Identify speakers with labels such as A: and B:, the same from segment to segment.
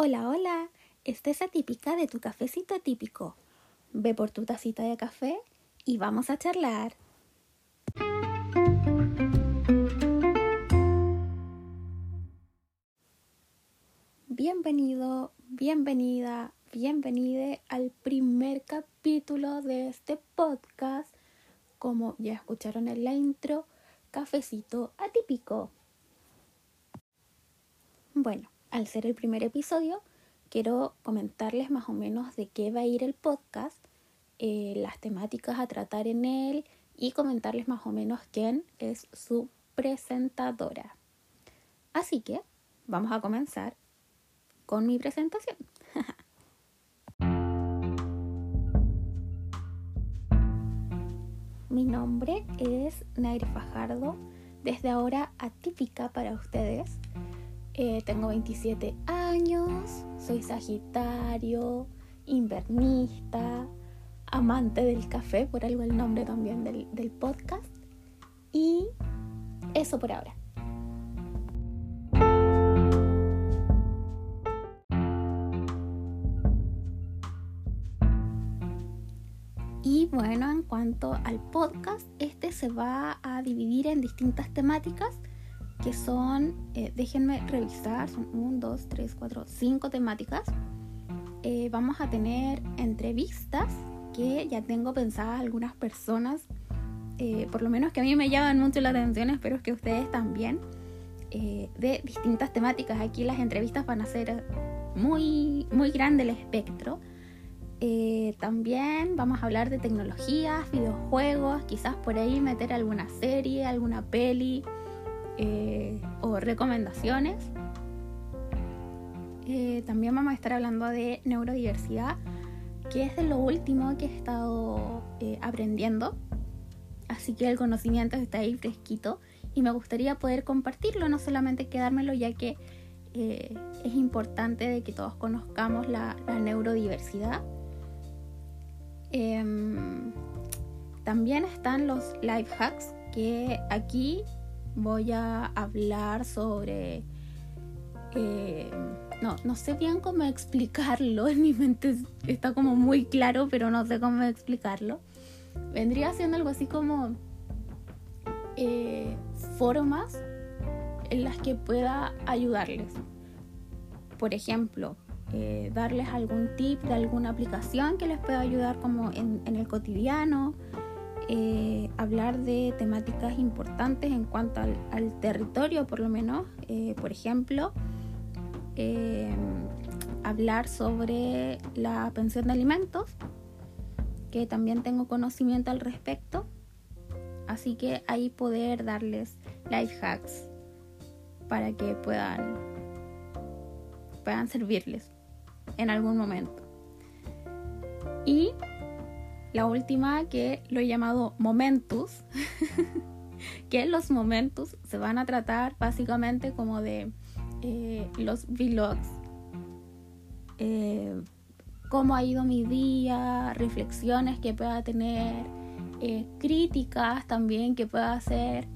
A: Hola, hola, esta es atípica de tu cafecito atípico. Ve por tu tacita de café y vamos a charlar. Bienvenido, bienvenida, bienvenide al primer capítulo de este podcast. Como ya escucharon en la intro, cafecito atípico. Bueno, al ser el primer episodio, quiero comentarles más o menos de qué va a ir el podcast, eh, las temáticas a tratar en él y comentarles más o menos quién es su presentadora. Así que vamos a comenzar con mi presentación. mi nombre es Nair Fajardo, desde ahora atípica para ustedes. Eh, tengo 27 años, soy sagitario, invernista, amante del café, por algo el nombre también del, del podcast. Y eso por ahora. Y bueno, en cuanto al podcast, este se va a dividir en distintas temáticas que son, eh, déjenme revisar, son 1, 2, 3, 4, 5 temáticas. Eh, vamos a tener entrevistas que ya tengo pensadas algunas personas, eh, por lo menos que a mí me llaman mucho la atención, espero que ustedes también, de distintas temáticas. Aquí las entrevistas van a ser muy, muy grande el espectro. también vamos a hablar de tecnologías, videojuegos, quizás por ahí meter alguna serie, alguna peli, eh, o recomendaciones. Eh, también vamos a estar hablando de neurodiversidad, que es de lo último que he estado eh, aprendiendo. Así que el conocimiento está ahí fresquito y me gustaría poder compartirlo, no solamente quedármelo, ya que es importante de que todos conozcamos la, neurodiversidad. Em, también están los life hacks, que aquí voy a hablar sobre... Eh, no, no sé bien cómo explicarlo, en mi mente está como muy claro, pero no sé cómo explicarlo. Vendría siendo algo así como eh, formas en las que pueda ayudarles. Por ejemplo, eh, darles algún tip de alguna aplicación que les pueda ayudar como en, en el cotidiano, eh, hablar de temáticas importantes en cuanto al, territorio, por lo menos. Eh, por ejemplo, eh, hablar sobre la pensión de alimentos, que también tengo conocimiento al respecto. Así que ahí poder darles life hacks para que puedan, puedan servirles en algún momento. Y la última que lo he llamado momentus, que los momentus se van a tratar básicamente como de eh, los vlogs, eh, cómo ha ido mi día, reflexiones que pueda tener, eh, críticas también que pueda hacer,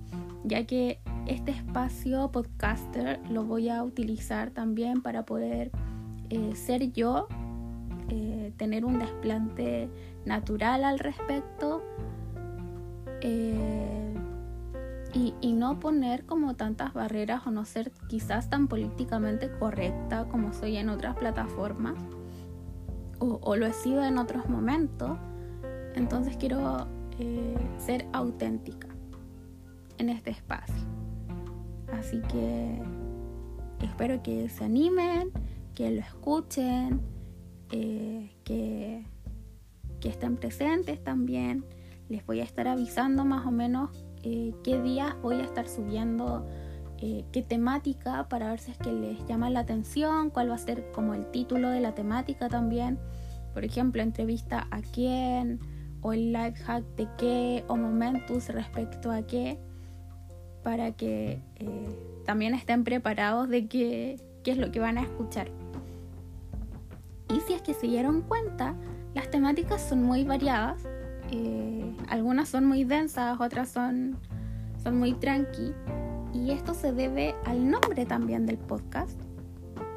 A: ya que este espacio podcaster lo voy a utilizar también para poder ser yo, tener un desplante natural al respecto eh, y, no poner como tantas barreras o no ser quizás tan políticamente correcta como soy en otras plataformas o, lo he sido en otros momentos. Entonces quiero eh, ser auténtica en este espacio. Así que espero que se animen, que lo escuchen, eh, que que estén presentes también. Les voy a estar avisando más o menos eh, qué días voy a estar subiendo eh, qué temática para ver si es que les llama la atención, cuál va a ser como el título de la temática también. Por ejemplo, entrevista a quién, o el live hack de qué, o momentos respecto a qué, para que también estén preparados de qué, qué es lo que van a escuchar. Y si es que se dieron cuenta, las temáticas son muy variadas. Eh, algunas son muy densas, otras son, son muy tranqui. Y esto se debe al nombre también del podcast.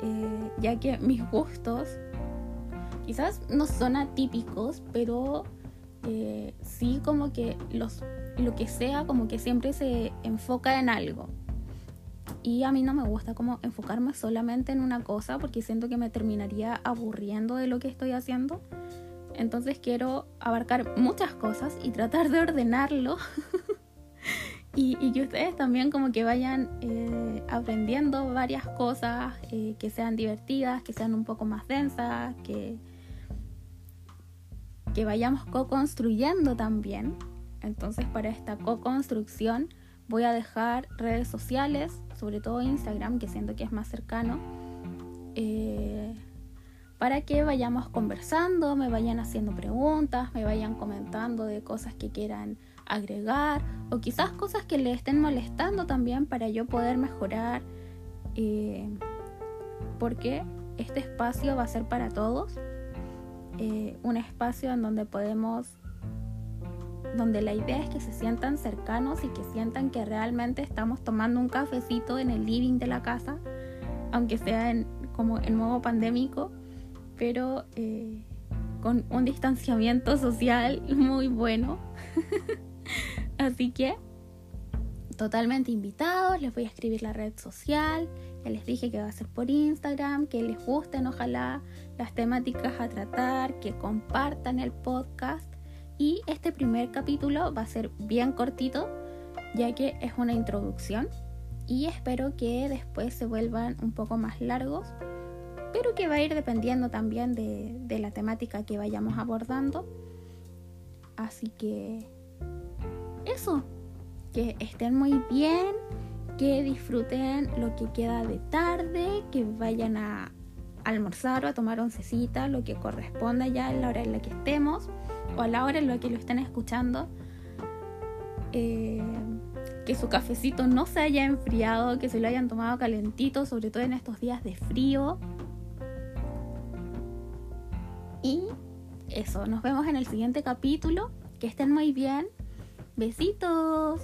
A: Eh, ya que mis gustos quizás no son atípicos, pero eh, sí como que los, lo que sea como que siempre se enfoca en algo. Y a mí no me gusta como enfocarme solamente en una cosa porque siento que me terminaría aburriendo de lo que estoy haciendo. Entonces quiero abarcar muchas cosas y tratar de ordenarlo. y, que ustedes también como que vayan eh, aprendiendo varias cosas eh, que sean divertidas, que sean un poco más densas, que, que vayamos co-construyendo también. Entonces para esta co-construcción voy a dejar redes sociales, sobre todo Instagram, que siento que es más cercano, eh, para que vayamos conversando, me vayan haciendo preguntas, me vayan comentando de cosas que quieran agregar o quizás cosas que le estén molestando también para yo poder mejorar. Eh, porque este espacio va a ser para todos eh, un espacio en donde podemos, donde la idea es que se sientan cercanos y que sientan que realmente estamos tomando un cafecito en el living de la casa, aunque sea en, como en modo pandémico, pero eh, con un distanciamiento social muy bueno. Así que totalmente invitados, les voy a escribir la red social, ya les dije que va a ser por Instagram, que les gusten ojalá las temáticas a tratar, que compartan el podcast y este primer capítulo va a ser bien cortito ya que es una introducción y espero que después se vuelvan un poco más largos pero que va a ir dependiendo también de, de la temática que vayamos abordando. Así que eso que estén muy bien que disfruten lo que queda de tarde que vayan a almorzar o a tomar oncecita, lo que corresponda ya en la hora en la que estemos o a la hora en la que lo estén escuchando. Eh, que su cafecito no se haya enfriado, que se lo hayan tomado calentito, sobre todo en estos días de frío. Y eso, nos vemos en el siguiente capítulo. Que estén muy bien. Besitos.